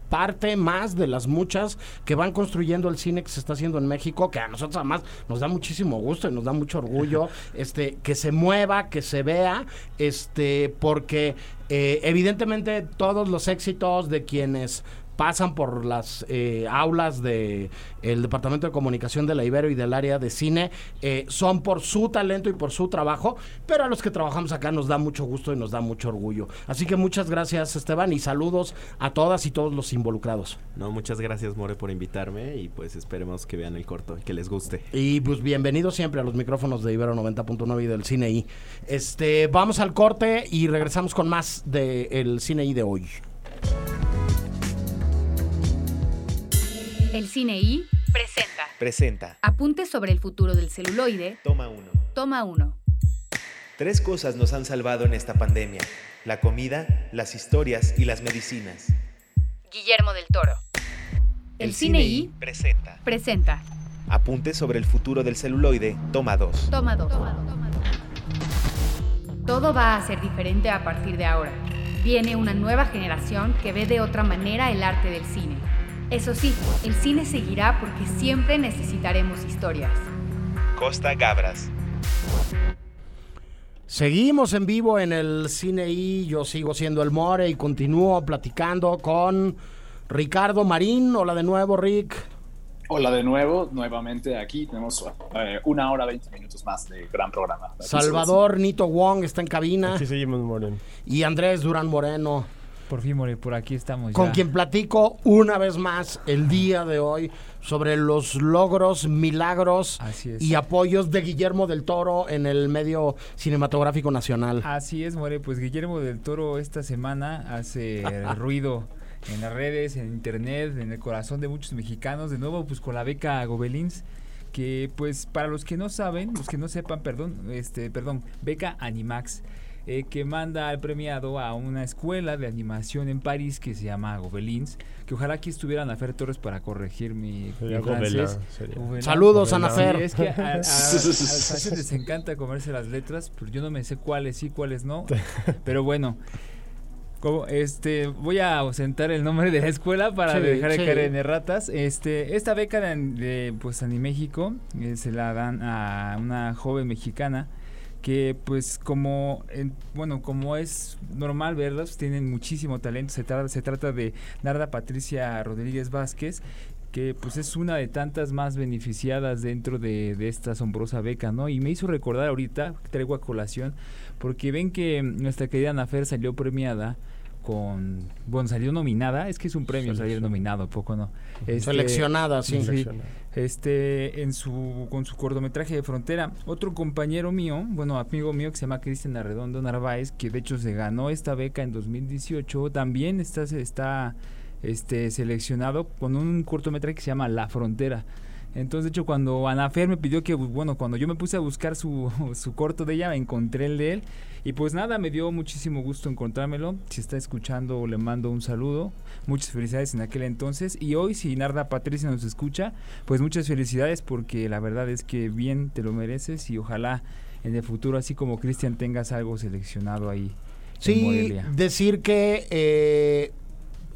parte más de las muchas que van construyendo el cine que se está haciendo en México, que a nosotros además nos da muchísimo gusto y nos da mucho orgullo, este, que se mueva, que se vea, este, porque eh, evidentemente todos los éxitos de quienes pasan por las eh, aulas de el departamento de comunicación de la Ibero y del área de cine eh, son por su talento y por su trabajo pero a los que trabajamos acá nos da mucho gusto y nos da mucho orgullo. Así que muchas gracias Esteban y saludos a todas y todos los involucrados. No, muchas gracias More por invitarme y pues esperemos que vean el corto y que les guste. y pues bienvenidos siempre a los micrófonos de Ibero 90.9 y del Cine I. Este vamos al corte y regresamos con más del Cine I de hoy El Cine I presenta Presenta. Apuntes sobre el futuro del celuloide. Toma uno. Toma 1. Tres cosas nos han salvado en esta pandemia. La comida, las historias y las medicinas. Guillermo del Toro. El, Cine I presenta. presenta Apuntes sobre el futuro del celuloide. Toma 2. Toma 2. Todo va a ser diferente a partir de ahora. Viene una nueva generación que ve de otra manera el arte del cine. Eso sí, el cine seguirá porque siempre necesitaremos historias. Costa Gabras. Seguimos en vivo en el Cine I, yo sigo siendo el More y continúo platicando con Ricardo Marín. Hola de nuevo, Rick. Hola de nuevo, nuevamente aquí tenemos eh, una hora 20 minutos más de gran programa. Salvador Nito Wong está en cabina Aquí seguimos, Moren. y Andrés Durán Moreno, Por fin, More, por aquí estamos con quien platico una vez más el día de hoy sobre los logros, milagros y apoyos de Guillermo del Toro en el medio cinematográfico nacional. Así es, More. Pues Guillermo del Toro esta semana hace ruido en las redes, en internet, en el corazón de muchos mexicanos. De nuevo, pues con la beca Gobelins, que pues para los que no saben, los que no sepan, perdón, este, perdón, beca Animax. Eh, que manda al premiado a una escuela de animación en París que se llama Gobelins, que ojalá aquí estuvieran a Fer Torres para corregir mi, mi Sería francés. Gobelin. Saludos, Gobelin. Ana Sí, Fer. es que a, a- a los franceses les encanta comerse las letras, pero yo no me sé cuáles sí, cuáles no. Pero bueno, como, este, voy a ausentar el nombre de la escuela para Sí, dejar de sí. caer en erratas. Este, esta beca de, de, pues Animéxico eh, se la dan a una joven mexicana que pues como en- bueno como es normal verlos tienen muchísimo talento se trata se trata de Narda Patricia Rodríguez Vázquez que pues es una de tantas más beneficiadas dentro de, de esta asombrosa beca, ¿no? Y me hizo recordar ahorita, traigo a colación, porque ven que nuestra querida Nafer salió premiada con, bueno, salió nominada, es que es un premio salir nominado, ¿a poco no? Este, Seleccionada, sí. sí. Seleccionada. este en su con su cortometraje de frontera otro compañero mío bueno amigo mío que se llama Cristian Arredondo Narváez que de hecho se ganó esta beca en 2018 también está está este seleccionado con un cortometraje que se llama La Frontera Entonces, de hecho, cuando Anafer me pidió que, bueno, cuando yo me puse a buscar su, su corto de ella, encontré el de él. Y pues nada, me dio muchísimo gusto encontrármelo. Si está escuchando, le mando un saludo. Muchas felicidades en aquel entonces. Y hoy, si Narda Patricia nos escucha, pues muchas felicidades porque la verdad es que bien te lo mereces y ojalá en el futuro, así como Cristian, tengas algo seleccionado ahí. Sí, decir que eh,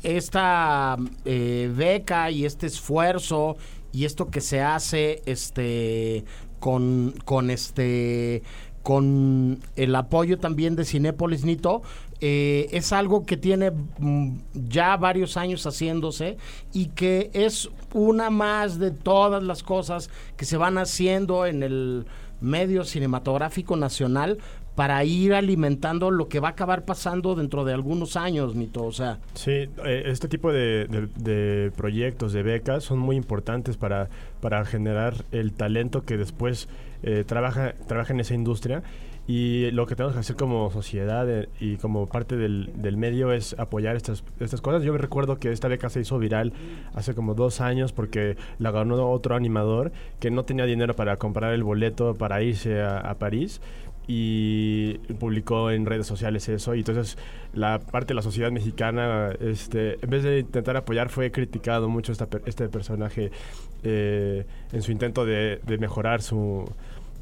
esta eh, beca y este esfuerzo y esto que se hace este con, con este con el apoyo también de Cinépolis Nito, eh, es algo que tiene mm, ya varios años haciéndose y que es una más de todas las cosas que se van haciendo en el medio cinematográfico nacional para ir alimentando lo que va a acabar pasando dentro de algunos años, Nito. O sea. Sí, eh, este tipo de, proyectos, de becas, son muy importantes para, para generar el talento que después eh, trabaja, trabaja en esa industria. Y lo que tenemos que hacer como sociedad eh, y como parte del, del, medio es apoyar estas, estas cosas. Yo recuerdo que esta beca se hizo viral hace como dos años porque la ganó otro animador que no tenía dinero para comprar el boleto para irse a, París y publicó en redes sociales eso y entonces la parte de la sociedad mexicana este en vez de intentar apoyar fue criticado mucho este personaje eh, en su intento de, mejorar su,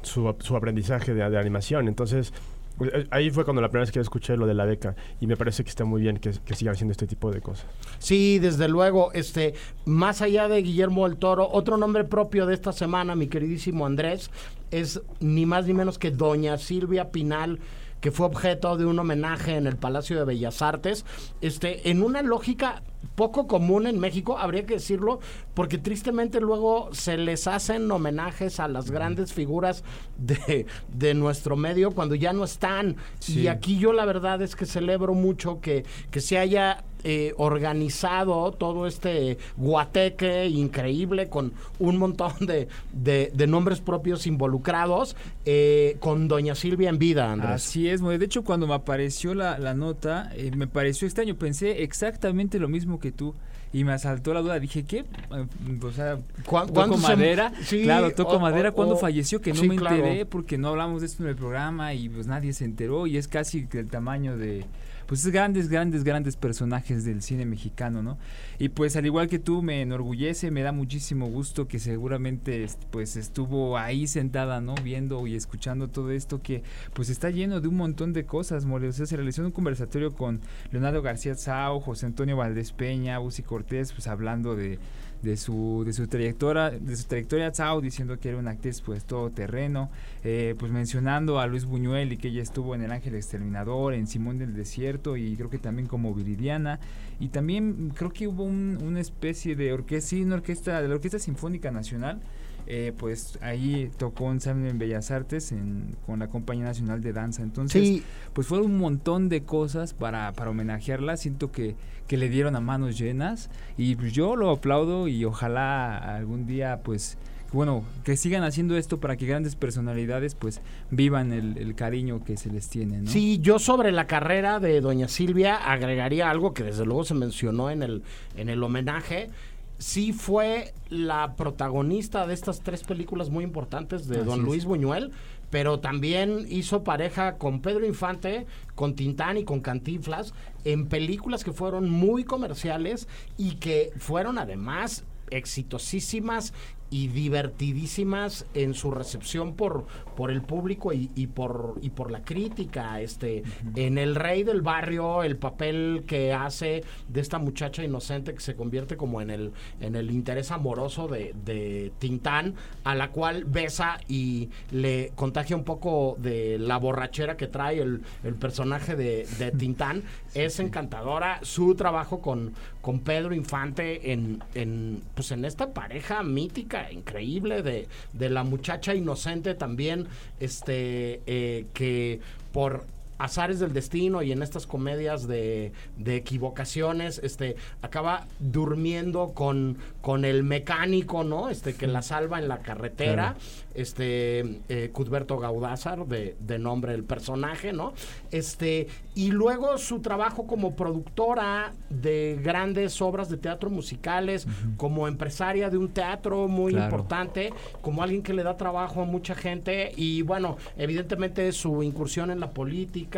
su, aprendizaje de, animación entonces eh, ahí fue cuando la primera vez que escuché lo de la beca y me parece que está muy bien que, que, sigan haciendo este tipo de cosas. Sí, desde luego, este, más allá de Guillermo del Toro, otro nombre propio de esta semana, mi queridísimo Andrés, es ni más ni menos que Doña Silvia Pinal que fue objeto de un homenaje en el Palacio de Bellas Artes, este, en una lógica poco común en México, habría que decirlo, porque tristemente luego se les hacen homenajes a las grandes figuras de, de nuestro medio cuando ya no están. Y aquí yo la verdad es que celebro mucho que, que se haya eh, organizado todo este guateque increíble con un montón de, de, nombres propios involucrados eh, con Doña Silvia en vida, Andrés. Así es, de hecho cuando me apareció la, la nota eh, me pareció extraño, pensé exactamente lo mismo que tú y me asaltó la duda. Dije, ¿qué? O sea, toco madera. claro, toco madera. cuando falleció? Que no me enteré porque no hablamos de esto en el programa y pues nadie se enteró y es casi el tamaño de, pues grandes, grandes, grandes personajes del cine mexicano, ¿no? Y pues al igual que tú, me enorgullece, me da muchísimo gusto que seguramente pues estuvo ahí sentada, ¿no? Viendo y escuchando todo esto que pues está lleno de un montón de cosas, mole. O sea, se realizó un conversatorio con Leonardo García Sao, José Antonio Valdés Peña, Busi Cortés, pues hablando de de su, de su trayectoria, de su trayectoria Tsao, diciendo que era una actriz pues todo terreno, eh, pues mencionando a Luis Buñuel y que ella estuvo en El Ángel Exterminador, en Simón del Desierto y creo que también como Viridiana. Y también creo que hubo una especie de orquesta, sí, una orquesta, de la Orquesta Sinfónica Nacional, eh, pues ahí tocó un en Bellas Artes con la Compañía Nacional de Danza. Entonces, pues fue un montón de cosas para, para homenajearla. Siento que, que le dieron a manos llenas y pues yo lo aplaudo y ojalá algún día pues bueno, que sigan haciendo esto para que grandes personalidades pues vivan el, el, cariño que se les tiene. ¿no? Sí, yo sobre la carrera de doña Silvia agregaría algo que desde luego se mencionó en el, en el homenaje, sí fue la protagonista de estas tres películas muy importantes de Don Luis Buñuel, pero también hizo pareja con Pedro Infante, con Tintán y con Cantinflas en películas que fueron muy comerciales y que fueron además exitosísimas y divertidísimas en su recepción por, por el público y, por, y por la crítica. Este, En El Rey del Barrio, el papel que hace de esta muchacha inocente que se convierte como en el, en el interés amoroso de, de Tintán, a la cual besa y le contagia un poco de la borrachera que trae el, el personaje de, de Tintán. es encantadora su trabajo con, con Pedro Infante en, en, pues en esta pareja mítica increíble de, de la muchacha inocente también, este, eh, que por azares del destino y en estas comedias de, de equivocaciones, este, acaba durmiendo con, con el mecánico, ¿no? Este, que la salva en la carretera, este, eh, Cuthberto Gaudázar, de, de nombre el personaje, ¿no? Este, y luego su trabajo como productora de grandes obras de teatro musicales, como empresaria de un teatro muy Claro. importante, como alguien que le da trabajo a mucha gente y bueno, evidentemente su incursión en la política,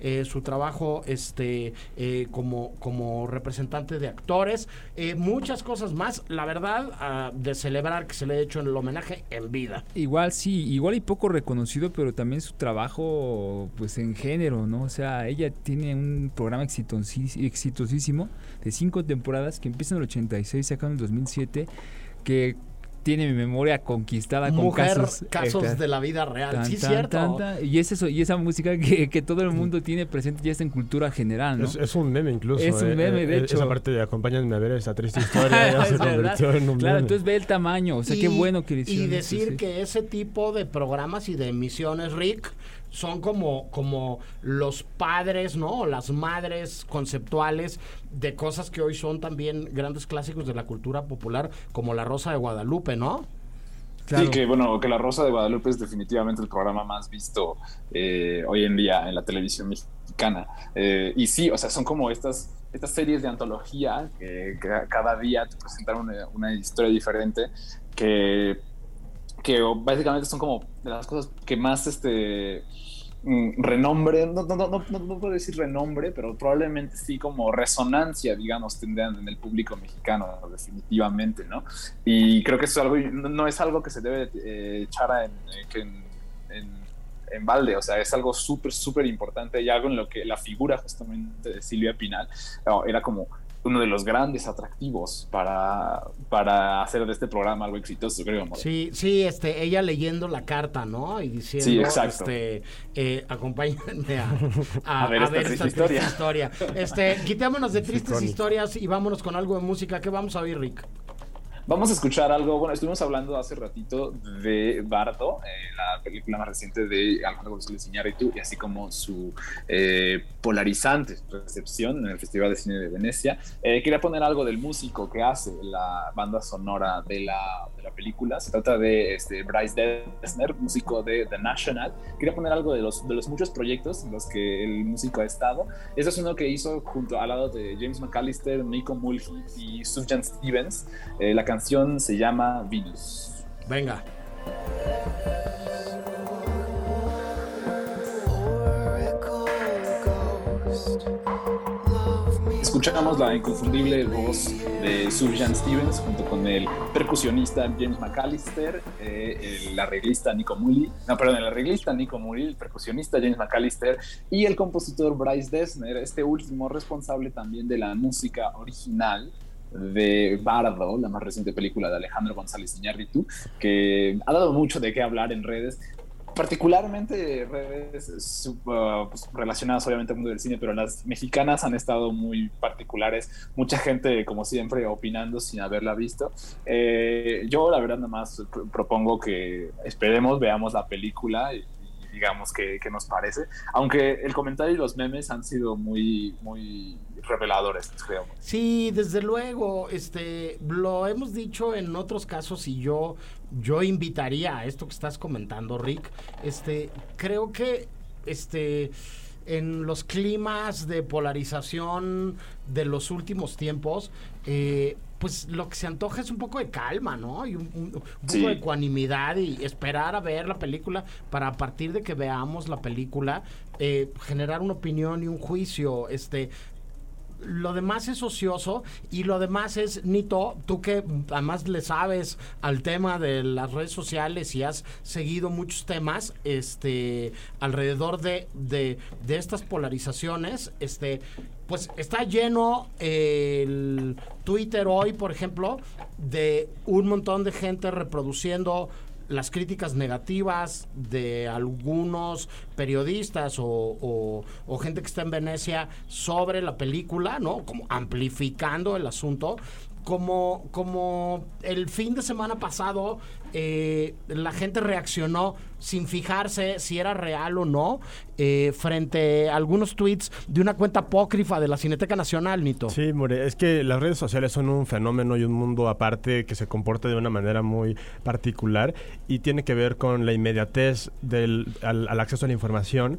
eh, su trabajo este eh, como, como representante de actores, eh, muchas cosas más, la verdad, ah, de celebrar que se le ha hecho el homenaje en vida. Igual sí, igual y poco reconocido, pero también su trabajo pues en género, ¿no? O sea, ella tiene un programa exitosí- exitosísimo de cinco temporadas que empieza en el 86, se acaba en el 2007, que tiene mi memoria conquistada con Mujer, casos, casos, eh, de la vida real, tan, sí, tan, cierto. tan, tan, y es eso, y esa música que, que todo el mundo tiene presente ya está en cultura general, ¿no? Es, es un meme incluso. Es un eh, meme, eh, de eh, hecho. Esa parte de acompáñenme a ver esa triste historia ya se verdad. convirtió en un Claro, meme. entonces ve el tamaño, o sea, qué Y- bueno que Y decir sí. que ese tipo de programas y de emisiones, Rick, son como, como los padres, ¿no? O las madres conceptuales de cosas que hoy son también grandes clásicos de la cultura popular, como La Rosa de Guadalupe, ¿no? Claro. Sí, que bueno, que La Rosa de Guadalupe es definitivamente el programa más visto eh, hoy en día en la televisión mexicana. Eh, y sí, o sea, son como estas, estas series de antología que, que cada día te presentan una, una historia diferente que, que básicamente son como de las cosas que más este mm, renombre, no, no, no, no, no- puedo decir renombre, pero probablemente sí como resonancia, digamos, tendrán en el público mexicano, definitivamente, ¿no? Y creo que eso es algo, no, es algo que se debe eh, echar eh, en, en- balde, o sea, es algo súper, súper importante y algo en lo que la figura justamente de Silvia Pinal era como uno de los grandes atractivos para, para hacer de este programa algo exitoso, creo. Sí, sí, este, ella leyendo la carta, ¿no? Y diciendo, Sí, exacto. este, eh, acompáñenme a, a- A ver a esta triste triste historia. Este, quitémonos de tristes historias y vámonos con algo de música. ¿Qué vamos a oír, Rick? Vamos a escuchar algo, bueno, estuvimos hablando hace ratito de Bardo, eh, la película más reciente de Alejandro González Iñárritu, y así como su eh, polarizante recepción en el Festival de Cine de Venecia. Eh, quería poner algo del músico que hace la banda sonora de la, de la película. Se trata de este, Bryce Dessner, músico de The National. Quería poner algo de los, de los muchos proyectos en los que el músico ha estado. Este es uno que hizo junto al lado de James McAllister, Nico Mulhey y Sufjan Stevens. Eh, la canción se llama Venus. Venga. Escuchamos la inconfundible voz de Sufjan Stevens junto con el percusionista James McAllister, eh, el arreglista Nico Mully, no, perdón, el arreglista Nico Mully, el percusionista James McAllister y el compositor Bryce Dessner, este último responsable también de la música original de Bardo, la más reciente película de Alejandro González Iñárritu, que ha dado mucho de qué hablar en redes, particularmente redes sub- uh, pues, relacionadas obviamente al mundo del cine, pero las mexicanas han estado muy particulares, mucha gente como siempre opinando sin haberla visto. Eh, yo la verdad nada más pr- propongo que esperemos, veamos la película y digamos qué qué nos parece, aunque el comentario y los memes han sido muy, muy reveladores, creo. Sí, desde luego, este, lo hemos dicho en otros casos y yo, yo invitaría a esto que estás comentando, Rick. Este, creo que, este, en los climas de polarización de los últimos tiempos, eh, pues lo que se antoja es un poco de calma, ¿no? Y un, un- un poco de ecuanimidad y esperar a ver la película para a partir de que veamos la película eh, generar una opinión y un juicio, este lo demás es ocioso y lo demás es, Nito, tú que además le sabes al tema de las redes sociales y has seguido muchos temas este, alrededor de, de, de estas polarizaciones, este, pues está lleno el Twitter hoy, por ejemplo, de un montón de gente reproduciendo las críticas negativas de algunos periodistas o, o- gente que está en Venecia sobre la película, ¿no? Como amplificando el asunto. Como, como el fin de semana pasado eh, la gente reaccionó sin fijarse si era real o no eh, frente a algunos tweets de una cuenta apócrifa de la Cineteca Nacional, Nito. Sí, More, es que las redes sociales son un fenómeno y un mundo aparte que se comporta de una manera muy particular y tiene que ver con la inmediatez del, al, al acceso a la información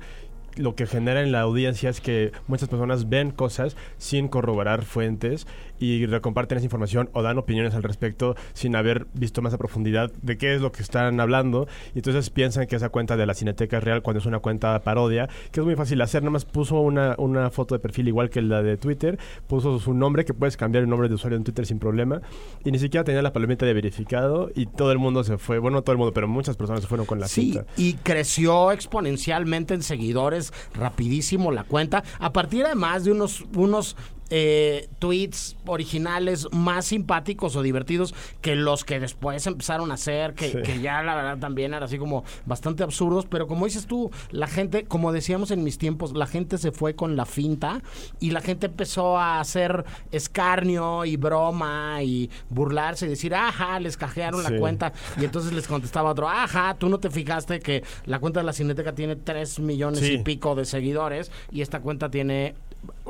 lo que genera en la audiencia es que muchas personas ven cosas sin corroborar fuentes y recomparten esa información o dan opiniones al respecto sin haber visto más a profundidad de qué es lo que están hablando. Y entonces piensan que esa cuenta de la Cineteca es real cuando es una cuenta parodia, que es muy fácil hacer. Nada más puso una, una foto de perfil igual que la de Twitter, puso su nombre, que puedes cambiar el nombre de usuario en Twitter sin problema, y ni siquiera tenía la palomita de verificado y todo el mundo se fue. Bueno, todo el mundo, pero muchas personas se fueron con la Sí, cinta. y creció exponencialmente en seguidores, rapidísimo la cuenta, a partir además de unos, unos eh, tweets originales más simpáticos o divertidos que los que después empezaron a hacer, que, Sí. que ya la verdad también eran así como bastante absurdos, pero como dices tú, la gente, como decíamos en mis tiempos, la gente se fue con la finta y la gente empezó a hacer escarnio y broma y burlarse y decir, ajá, les cajearon Sí. la cuenta y entonces les contestaba otro, ajá, tú no te fijaste que la cuenta de la Cineteca tiene 3 millones Sí. y pico de seguidores y esta cuenta tiene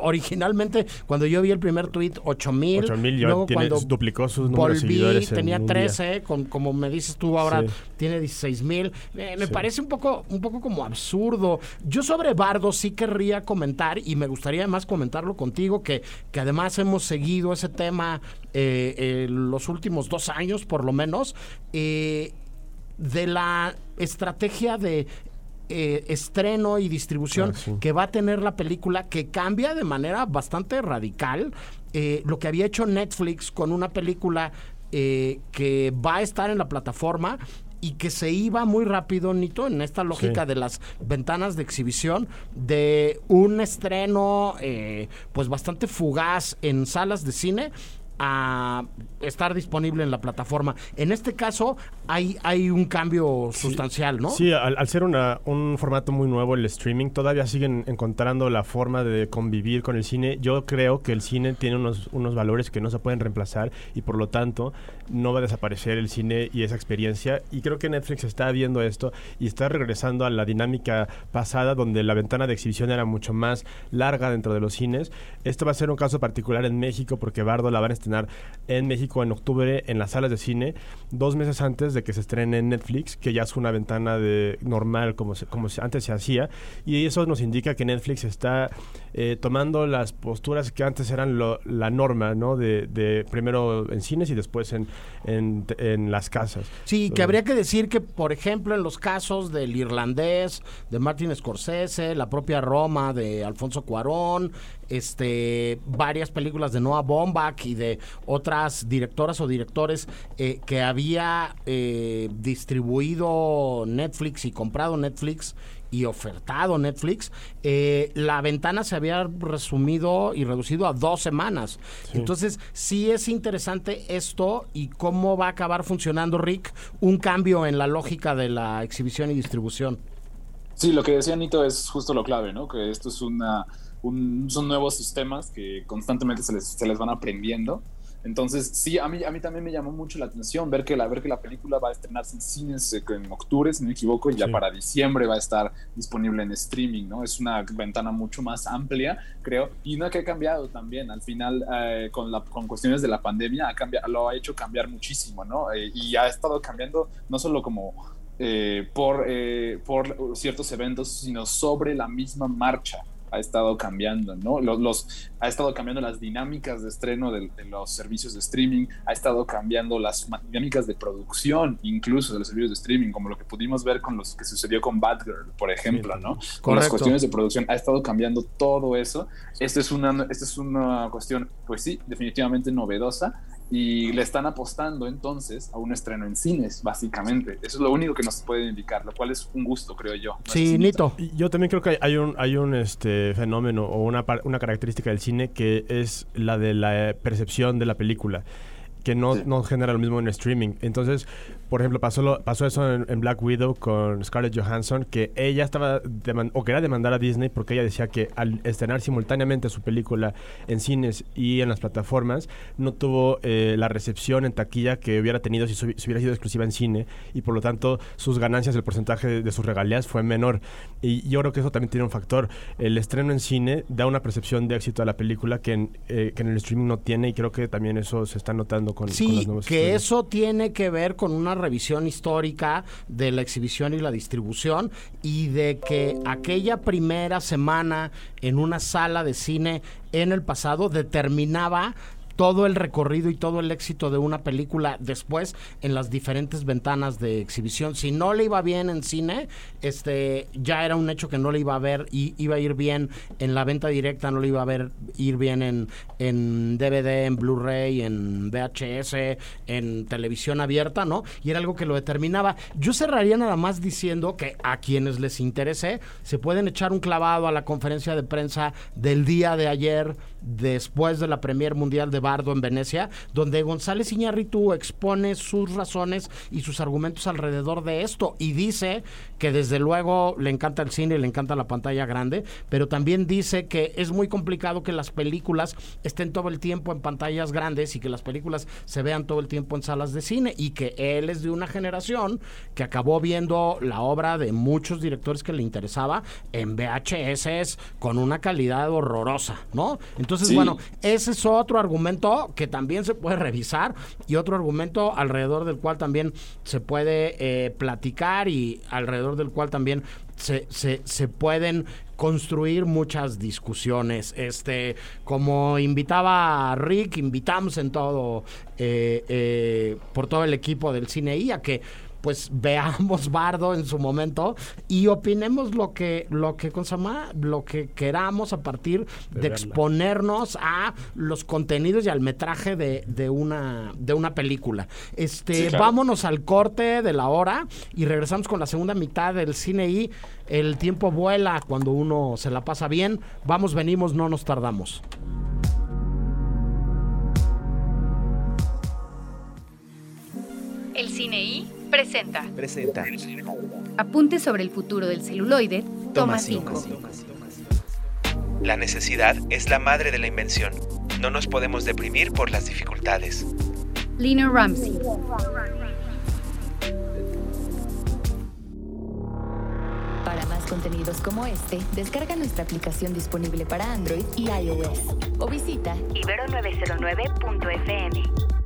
originalmente cuando yo vi el primer tweet 8 mil 8,000, ya luego tiene- cuando duplicó sus números volví tenía un día. 13 con, como me dices tú ahora Sí. tiene 16 mil Eh, me Sí. parece un poco un poco como absurdo yo sobre Bardo sí querría comentar y me gustaría además comentarlo contigo que, que además hemos seguido ese tema eh, eh, los últimos dos años por lo menos eh, de la estrategia de eh, estreno y distribución Ah, sí. que va a tener la película que cambia de manera bastante radical eh, lo que había hecho Netflix con una película eh, que va a estar en la plataforma y que se iba muy rápido, Nito, en esta lógica Sí. de las ventanas de exhibición, de un estreno eh, pues bastante fugaz en salas de cine a estar disponible en la plataforma. En este caso hay, hay un cambio sustancial, ¿no? Sí, al, al ser una- un formato muy nuevo el streaming, todavía siguen encontrando la forma de convivir con el cine. Yo creo que el cine tiene unos, unos valores que no se pueden reemplazar y por lo tanto no va a desaparecer el cine y esa experiencia. Y creo que Netflix está viendo esto y está regresando a la dinámica pasada donde la ventana de exhibición era mucho más larga dentro de los cines. Esto va a ser un caso particular en México porque Bardo la van a estrenar en México en octubre en las salas de cine, dos meses antes de que se estrene en Netflix, que ya es una ventana de normal como, se- como antes se hacía. Y eso nos indica que Netflix está eh, tomando las posturas que antes eran la norma, ¿no? De, de primero en cines y después en, en, en las casas. Sí, que habría que decir que, por ejemplo, en los casos del irlandés, de Martin Scorsese, la propia Roma de Alfonso Cuarón, este, varias películas de Noah Baumbach y de otras directoras o directores eh, que había eh, distribuido Netflix y comprado Netflix y ofertado Netflix, eh, la ventana se había resumido y reducido a dos semanas. Entonces, sí es interesante esto y cómo va a acabar funcionando, Rick, un cambio en la lógica de la exhibición y distribución. Sí, lo que decía Nito es justo lo clave, ¿no? Que esto es una, un- son nuevos sistemas que constantemente se les, se les van aprendiendo. Entonces, sí, a mí, a mí también me llamó mucho la atención ver que la, ver que la película va a estrenarse en cines eh, en octubre, si no me equivoco, y ya Sí. para diciembre va a estar disponible en streaming, ¿no? Es una ventana mucho más amplia, creo, y no que ha cambiado también. Al final, eh, con, la, con cuestiones de la pandemia, ha cambiado, lo ha hecho cambiar muchísimo, ¿no? Eh, y ha estado cambiando no solo como eh, por, eh, por ciertos eventos, sino sobre la misma marcha ha estado cambiando, ¿no? Los, los- ha estado cambiando las dinámicas de estreno de, de los servicios de streaming, ha estado cambiando las dinámicas de producción, incluso de los servicios de streaming, como lo que pudimos ver con los que sucedió con Batgirl, por ejemplo, ¿no? Con las cuestiones de producción, ha estado cambiando todo eso. Esta es una, esta es una cuestión, pues sí, definitivamente novedosa. Y le están apostando entonces a un estreno en cines, básicamente. Eso es lo único que nos puede indicar, lo cual es un gusto, creo yo. Sí, Nito. Yo también creo que hay- hay un, hay un este, fenómeno o una, una característica del cine que es la de la percepción de la película. Que no, no genera lo mismo en streaming. Entonces, por ejemplo, pasó, lo- pasó eso en, en Black Widow con Scarlett Johansson, que ella estaba deman- o quería demandar a Disney porque ella decía que al estrenar simultáneamente su película en cines y en las plataformas, no tuvo eh, la recepción en taquilla que hubiera tenido si, su- si hubiera sido exclusiva en cine y por lo tanto sus ganancias, el porcentaje de, de sus regalías fue menor. Y yo creo que eso también tiene un factor. El estreno en cine da una percepción de éxito a la película que en, eh, que en el streaming no tiene y creo que también eso se está notando con, con Sí, los nuevos que eso tiene que ver con una revisión histórica de la exhibición y la distribución y de que aquella primera semana en una sala de cine en el pasado determinaba todo el recorrido y todo el éxito de una película después en las diferentes ventanas de exhibición. Si no le iba bien en cine, este ya era un hecho que no le iba a ver y iba a ir bien en la venta directa, no le iba a ver ir bien en, en DVD, en Blu-ray, en VHS, en televisión abierta, ¿no? Y era algo que lo determinaba. Yo cerraría nada más diciendo que a quienes les interese se pueden echar un clavado a la conferencia de prensa del día de ayer después de la Premier Mundial de Bardo en Venecia, donde González Iñárritu expone sus razones y sus argumentos alrededor de esto y dice que desde luego le encanta el cine y le encanta la pantalla grande, pero también dice que es muy complicado que las películas estén todo el tiempo en pantallas grandes y que las películas se vean todo el tiempo en salas de cine y que él es de una generación que acabó viendo la obra de muchos directores que le interesaba en VHS con una calidad horrorosa, ¿no? Entonces, Sí. bueno, ese es otro argumento que también se puede revisar y otro argumento alrededor del cual también se puede eh, platicar y alrededor del cual también se, se, pueden construir muchas discusiones. Este, como invitaba a Rick, invitamos en todo, eh, eh, por todo el equipo del cine y a que pues veamos Bardo en su momento y opinemos lo que lo que ¿cómo se llama? lo que queramos a partir de, exponernos a los contenidos y al metraje de, de una de una película. Este, Sí, claro. vámonos al corte de la hora y regresamos con la segunda mitad del cine y el tiempo vuela cuando uno se la pasa bien. Vamos, venimos, no nos tardamos. El Cine I presenta Presenta. Apuntes sobre el futuro del celuloide, toma 5. La necesidad es la madre de la invención. No nos podemos deprimir por las dificultades. Lina Ramsey. Para más contenidos como este, descarga nuestra aplicación disponible para Android y iOS o visita ibero909.fm.